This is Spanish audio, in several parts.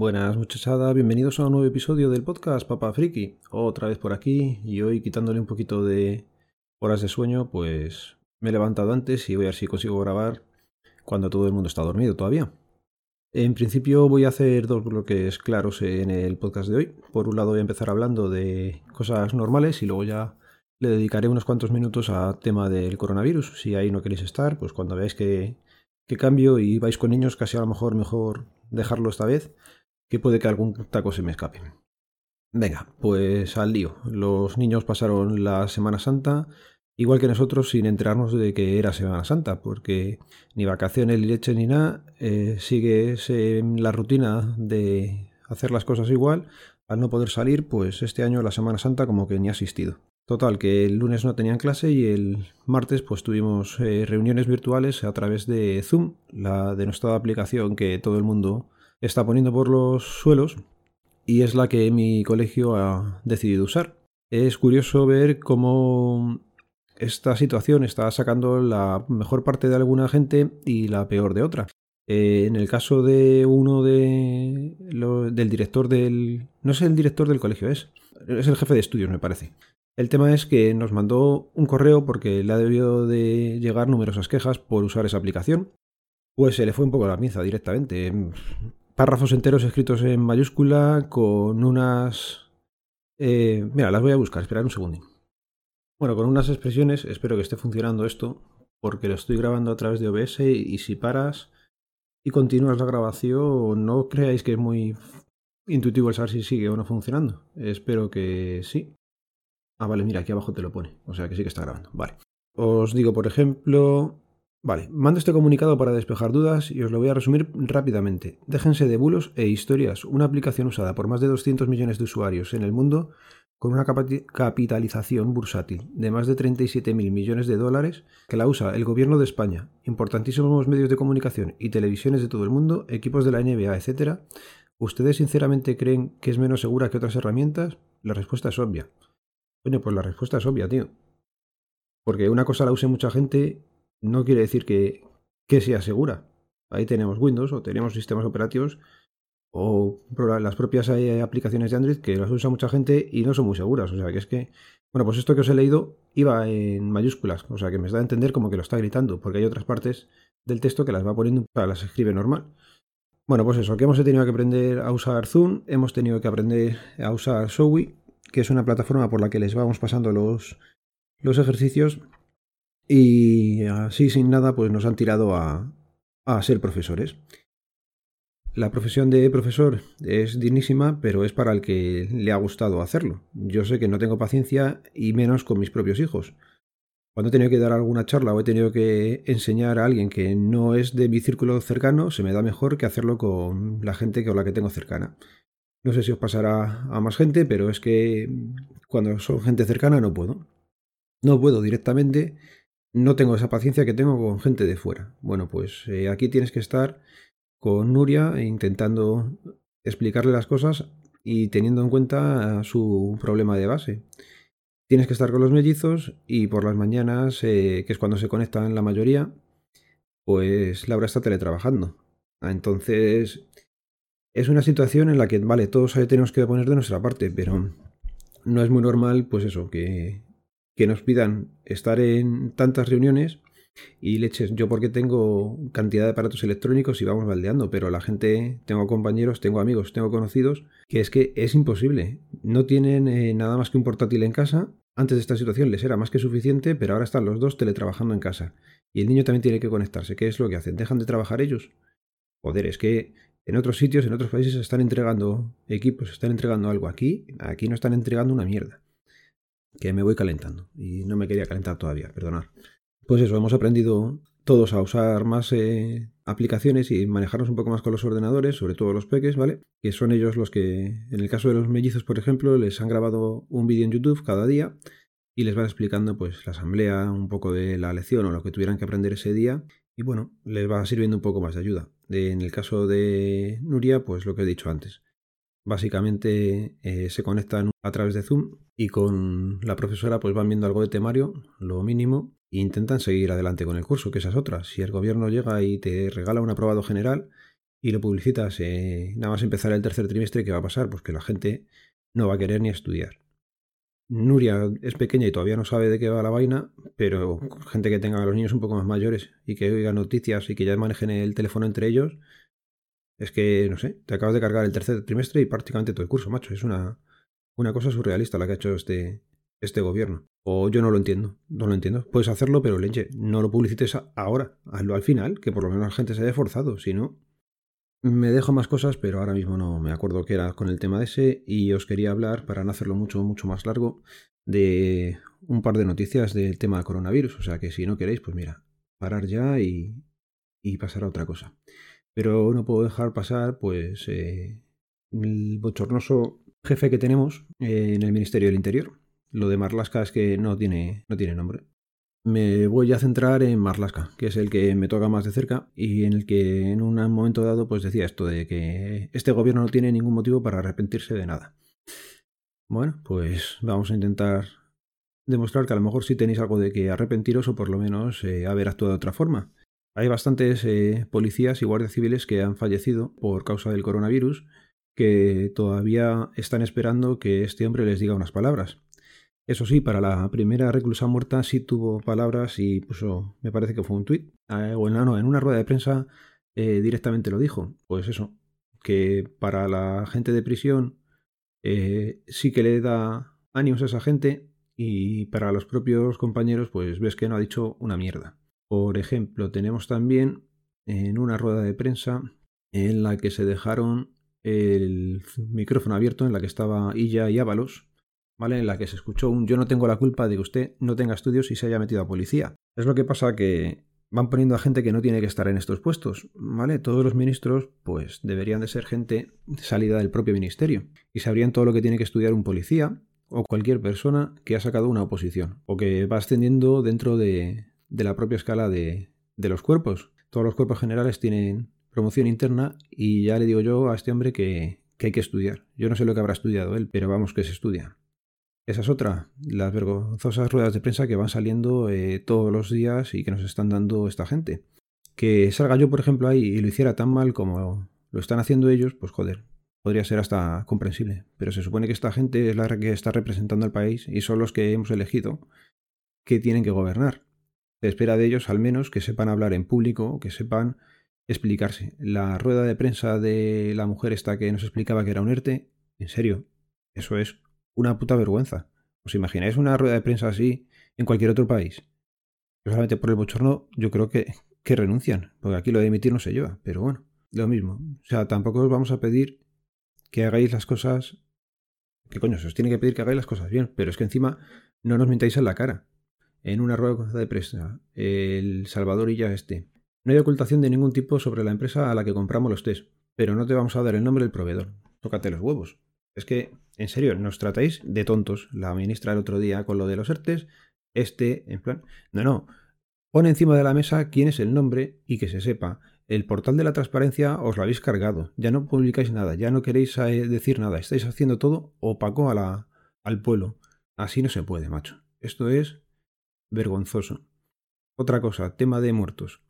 Buenas muchachada, bienvenidos a un nuevo episodio del podcast Papa Friki. Otra vez por aquí y hoy quitándole un poquito de horas de sueño, pues me he levantado antes y voy a ver si consigo grabar cuando todo el mundo está dormido todavía. En principio voy a hacer dos bloques claros en el podcast de hoy. Por un lado voy a empezar hablando de cosas normales y luego ya le dedicaré unos cuantos minutos a tema del coronavirus. Si ahí no queréis estar, pues cuando veáis que, que cambio y vais con niños, casi a lo mejor mejor dejarlo esta vez que puede que algún taco se me escape. Venga, pues al lío. Los niños pasaron la Semana Santa igual que nosotros sin enterarnos de que era Semana Santa, porque ni vacaciones ni leche ni nada, eh, sigue la rutina de hacer las cosas igual. Al no poder salir, pues este año la Semana Santa como que ni ha asistido. Total, que el lunes no tenían clase y el martes pues tuvimos eh, reuniones virtuales a través de Zoom, la de nuestra aplicación que todo el mundo está poniendo por los suelos y es la que mi colegio ha decidido usar. Es curioso ver cómo esta situación está sacando la mejor parte de alguna gente y la peor de otra. Eh, en el caso de uno de del director del... No es el director del colegio, es, es el jefe de estudios, me parece. El tema es que nos mandó un correo porque le ha debido de llegar numerosas quejas por usar esa aplicación. Pues se le fue un poco la pinza directamente párrafos enteros escritos en mayúscula con unas... Eh, mira, las voy a buscar, esperad un segundo. Bueno, con unas expresiones, espero que esté funcionando esto, porque lo estoy grabando a través de OBS y si paras y continúas la grabación, no creáis que es muy intuitivo el saber si sigue o no funcionando. Espero que sí. Ah, vale, mira, aquí abajo te lo pone, o sea que sí que está grabando. Vale. Os digo, por ejemplo, Vale, mando este comunicado para despejar dudas y os lo voy a resumir rápidamente. Déjense de bulos e historias. Una aplicación usada por más de 200 millones de usuarios en el mundo con una capitalización bursátil de más de 37.000 millones de dólares que la usa el gobierno de España, importantísimos medios de comunicación y televisiones de todo el mundo, equipos de la NBA, etc. ¿Ustedes sinceramente creen que es menos segura que otras herramientas? La respuesta es obvia. Bueno, pues la respuesta es obvia, tío. Porque una cosa la use mucha gente no quiere decir que, que sea segura. Ahí tenemos Windows o tenemos sistemas operativos o las propias eh, aplicaciones de Android que las usa mucha gente y no son muy seguras. O sea, que es que, bueno, pues esto que os he leído iba en mayúsculas, o sea, que me da a entender como que lo está gritando, porque hay otras partes del texto que las va poniendo, para las escribe normal. Bueno, pues eso, que hemos tenido que aprender a usar Zoom, hemos tenido que aprender a usar Showy, que es una plataforma por la que les vamos pasando los, los ejercicios y así sin nada, pues nos han tirado a, a ser profesores. La profesión de profesor es dignísima, pero es para el que le ha gustado hacerlo. Yo sé que no tengo paciencia y menos con mis propios hijos. Cuando he tenido que dar alguna charla o he tenido que enseñar a alguien que no es de mi círculo cercano, se me da mejor que hacerlo con la gente con la que tengo cercana. No sé si os pasará a más gente, pero es que cuando son gente cercana no puedo. No puedo directamente no tengo esa paciencia que tengo con gente de fuera. Bueno, pues eh, aquí tienes que estar con Nuria intentando explicarle las cosas y teniendo en cuenta su problema de base. Tienes que estar con los mellizos y por las mañanas, eh, que es cuando se conectan la mayoría, pues Laura está teletrabajando. Entonces, es una situación en la que, vale, todos tenemos que poner de nuestra parte, pero no es muy normal, pues eso, que que nos pidan estar en tantas reuniones y leches, yo porque tengo cantidad de aparatos electrónicos y vamos baldeando, pero la gente, tengo compañeros, tengo amigos, tengo conocidos, que es que es imposible. No tienen eh, nada más que un portátil en casa. Antes de esta situación les era más que suficiente, pero ahora están los dos teletrabajando en casa. Y el niño también tiene que conectarse. ¿Qué es lo que hacen? ¿Dejan de trabajar ellos? Joder, es que en otros sitios, en otros países, están entregando equipos, están entregando algo. Aquí, aquí no están entregando una mierda que me voy calentando y no me quería calentar todavía, perdonad. Pues eso, hemos aprendido todos a usar más eh, aplicaciones y manejarnos un poco más con los ordenadores, sobre todo los peques, ¿vale? Que son ellos los que, en el caso de los mellizos, por ejemplo, les han grabado un vídeo en YouTube cada día y les van explicando pues la asamblea, un poco de la lección o lo que tuvieran que aprender ese día y bueno, les va sirviendo un poco más de ayuda. En el caso de Nuria, pues lo que he dicho antes. Básicamente eh, se conectan a través de Zoom y con la profesora pues van viendo algo de temario, lo mínimo, e intentan seguir adelante con el curso, que esa es otra. Si el gobierno llega y te regala un aprobado general, y lo publicitas eh, nada más empezar el tercer trimestre, ¿qué va a pasar? Pues que la gente no va a querer ni estudiar. Nuria es pequeña y todavía no sabe de qué va la vaina, pero gente que tenga a los niños un poco más mayores y que oiga noticias y que ya manejen el teléfono entre ellos, es que, no sé, te acabas de cargar el tercer trimestre y prácticamente todo el curso, macho. Es una, una cosa surrealista la que ha hecho este, este gobierno. O yo no lo entiendo, no lo entiendo. Puedes hacerlo, pero leche, no lo publicites ahora, hazlo al final, que por lo menos la gente se haya forzado, si no... Me dejo más cosas, pero ahora mismo no me acuerdo qué era con el tema de ese y os quería hablar, para no hacerlo mucho, mucho más largo, de un par de noticias del tema del coronavirus. O sea que si no queréis, pues mira, parar ya y, y pasar a otra cosa. Pero no puedo dejar pasar, pues, eh, el bochornoso jefe que tenemos en el Ministerio del Interior. Lo de Marlasca es que no tiene, no tiene nombre me voy a centrar en Marlaska, que es el que me toca más de cerca y en el que en un momento dado pues decía esto de que este gobierno no tiene ningún motivo para arrepentirse de nada. Bueno, pues vamos a intentar demostrar que a lo mejor sí tenéis algo de que arrepentiros o por lo menos eh, haber actuado de otra forma. Hay bastantes eh, policías y guardias civiles que han fallecido por causa del coronavirus que todavía están esperando que este hombre les diga unas palabras. Eso sí, para la primera reclusa muerta sí tuvo palabras y puso, me parece que fue un tuit, eh, o en, no, en una rueda de prensa eh, directamente lo dijo. Pues eso, que para la gente de prisión eh, sí que le da ánimos a esa gente y para los propios compañeros pues ves que no ha dicho una mierda. Por ejemplo, tenemos también en una rueda de prensa en la que se dejaron el micrófono abierto, en la que estaba Illa y Ábalos, ¿vale? En la que se escuchó un yo no tengo la culpa de que usted no tenga estudios y se haya metido a policía. Es lo que pasa que van poniendo a gente que no tiene que estar en estos puestos, ¿vale? Todos los ministros, pues, deberían de ser gente salida del propio ministerio y sabrían todo lo que tiene que estudiar un policía o cualquier persona que ha sacado una oposición o que va ascendiendo dentro de, la propia escala de, de los cuerpos. Todos los cuerpos generales tienen promoción interna y ya le digo yo a este hombre que, que hay que estudiar. Yo no sé lo que habrá estudiado él, pero vamos que se estudia. Esa es otra, las vergonzosas ruedas de prensa que van saliendo eh, todos los días y que nos están dando esta gente. Que salga yo, por ejemplo, ahí y lo hiciera tan mal como lo están haciendo ellos, pues joder, podría ser hasta comprensible. Pero se supone que esta gente es la que está representando al país y son los que hemos elegido que tienen que gobernar. Se espera de ellos al menos que sepan hablar en público, que sepan explicarse. La rueda de prensa de la mujer esta que nos explicaba que era un ERTE, en serio, eso es una puta vergüenza. ¿Os imagináis una rueda de prensa así en cualquier otro país? Solamente por el bochorno yo creo que, que renuncian, porque aquí lo de emitir no se lleva, pero bueno, lo mismo. O sea, tampoco os vamos a pedir que hagáis las cosas... ¿Qué coño? Se os tiene que pedir que hagáis las cosas bien, pero es que encima no nos mintáis en la cara. En una rueda de prensa, el Salvador y ya este. No hay ocultación de ningún tipo sobre la empresa a la que compramos los test, pero no te vamos a dar el nombre del proveedor. Tócate los huevos. Es que, en serio, nos tratáis de tontos. La ministra el otro día con lo de los ERTES, este, en plan. No, no. Pone encima de la mesa quién es el nombre y que se sepa. El portal de la transparencia os lo habéis cargado. Ya no publicáis nada, ya no queréis eh, decir nada. Estáis haciendo todo opaco la, al pueblo. Así no se puede, macho. Esto es vergonzoso. Otra cosa, tema de muertos.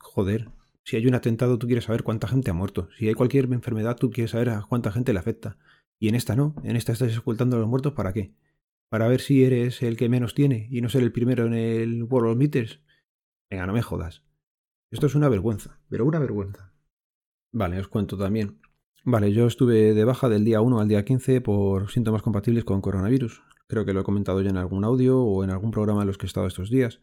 Joder, si hay un atentado tú quieres saber cuánta gente ha muerto. Si hay cualquier enfermedad tú quieres saber a cuánta gente le afecta. Y en esta no, en esta estás ocultando a los muertos ¿para qué? ¿Para ver si eres el que menos tiene y no ser el primero en el World of Meters? Venga, no me jodas. Esto es una vergüenza, pero una vergüenza. Vale, os cuento también. Vale, yo estuve de baja del día 1 al día 15 por síntomas compatibles con coronavirus. Creo que lo he comentado ya en algún audio o en algún programa en los que he estado estos días.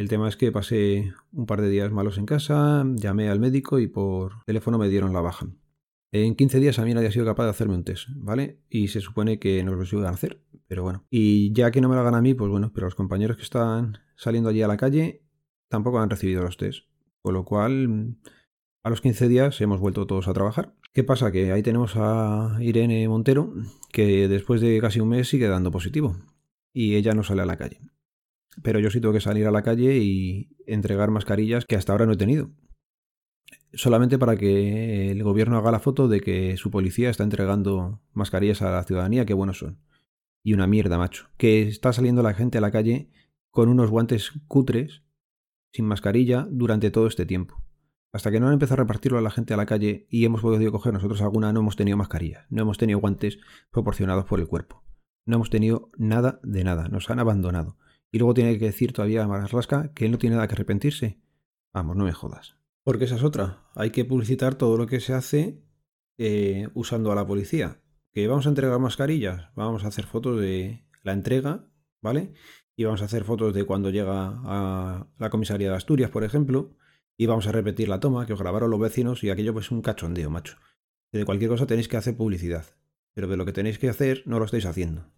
El tema es que pasé un par de días malos en casa, llamé al médico y por teléfono me dieron la baja. En 15 días a mí nadie ha sido capaz de hacerme un test, ¿vale? Y se supone que nos lo iban a hacer, pero bueno. Y ya que no me lo hagan a mí, pues bueno, pero los compañeros que están saliendo allí a la calle tampoco han recibido los test. Con lo cual, a los 15 días hemos vuelto todos a trabajar. ¿Qué pasa? Que ahí tenemos a Irene Montero, que después de casi un mes sigue dando positivo. Y ella no sale a la calle. Pero yo sí tengo que salir a la calle y entregar mascarillas que hasta ahora no he tenido solamente para que el gobierno haga la foto de que su policía está entregando mascarillas a la ciudadanía, qué buenos son. Y una mierda, macho. Que está saliendo la gente a la calle con unos guantes cutres, sin mascarilla, durante todo este tiempo. Hasta que no han empezado a repartirlo a la gente a la calle y hemos podido coger nosotros alguna, no hemos tenido mascarilla, no hemos tenido guantes proporcionados por el cuerpo. No hemos tenido nada de nada, nos han abandonado. Y luego tiene que decir todavía a Rasca que él no tiene nada que arrepentirse. Vamos, no me jodas. Porque esa es otra. Hay que publicitar todo lo que se hace eh, usando a la policía. Que vamos a entregar mascarillas, vamos a hacer fotos de la entrega, ¿vale? Y vamos a hacer fotos de cuando llega a la comisaría de Asturias, por ejemplo, y vamos a repetir la toma que os grabaron los vecinos y aquello pues un cachondeo, macho. de cualquier cosa tenéis que hacer publicidad, pero de lo que tenéis que hacer no lo estáis haciendo.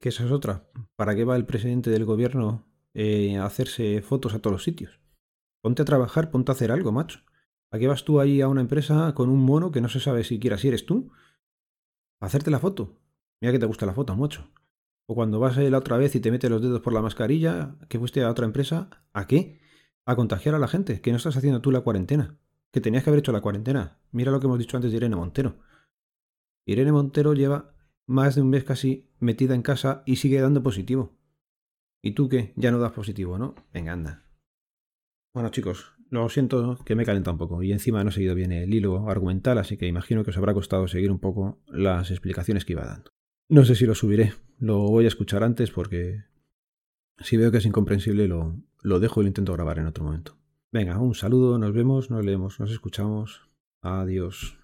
Que esa es otra. ¿Para qué va el presidente del gobierno eh, a hacerse fotos a todos los sitios? Ponte a trabajar, ponte a hacer algo, macho. ¿A qué vas tú ahí a una empresa con un mono que no se sabe siquiera si eres tú? A hacerte la foto. Mira que te gusta la foto, macho. O cuando vas a la otra vez y te metes los dedos por la mascarilla, que fuiste a otra empresa, ¿a qué? A contagiar a la gente, que no estás haciendo tú la cuarentena. Que tenías que haber hecho la cuarentena. Mira lo que hemos dicho antes de Irene Montero. Irene Montero lleva más de un mes casi metida en casa y sigue dando positivo. ¿Y tú qué? Ya no das positivo, ¿no? Venga, anda. Bueno, chicos, lo siento que me calenta un poco y encima no he seguido bien el hilo argumental, así que imagino que os habrá costado seguir un poco las explicaciones que iba dando. No sé si lo subiré, lo voy a escuchar antes porque si veo que es incomprensible lo, lo dejo y lo intento grabar en otro momento. Venga, un saludo, nos vemos, nos leemos, nos escuchamos. Adiós.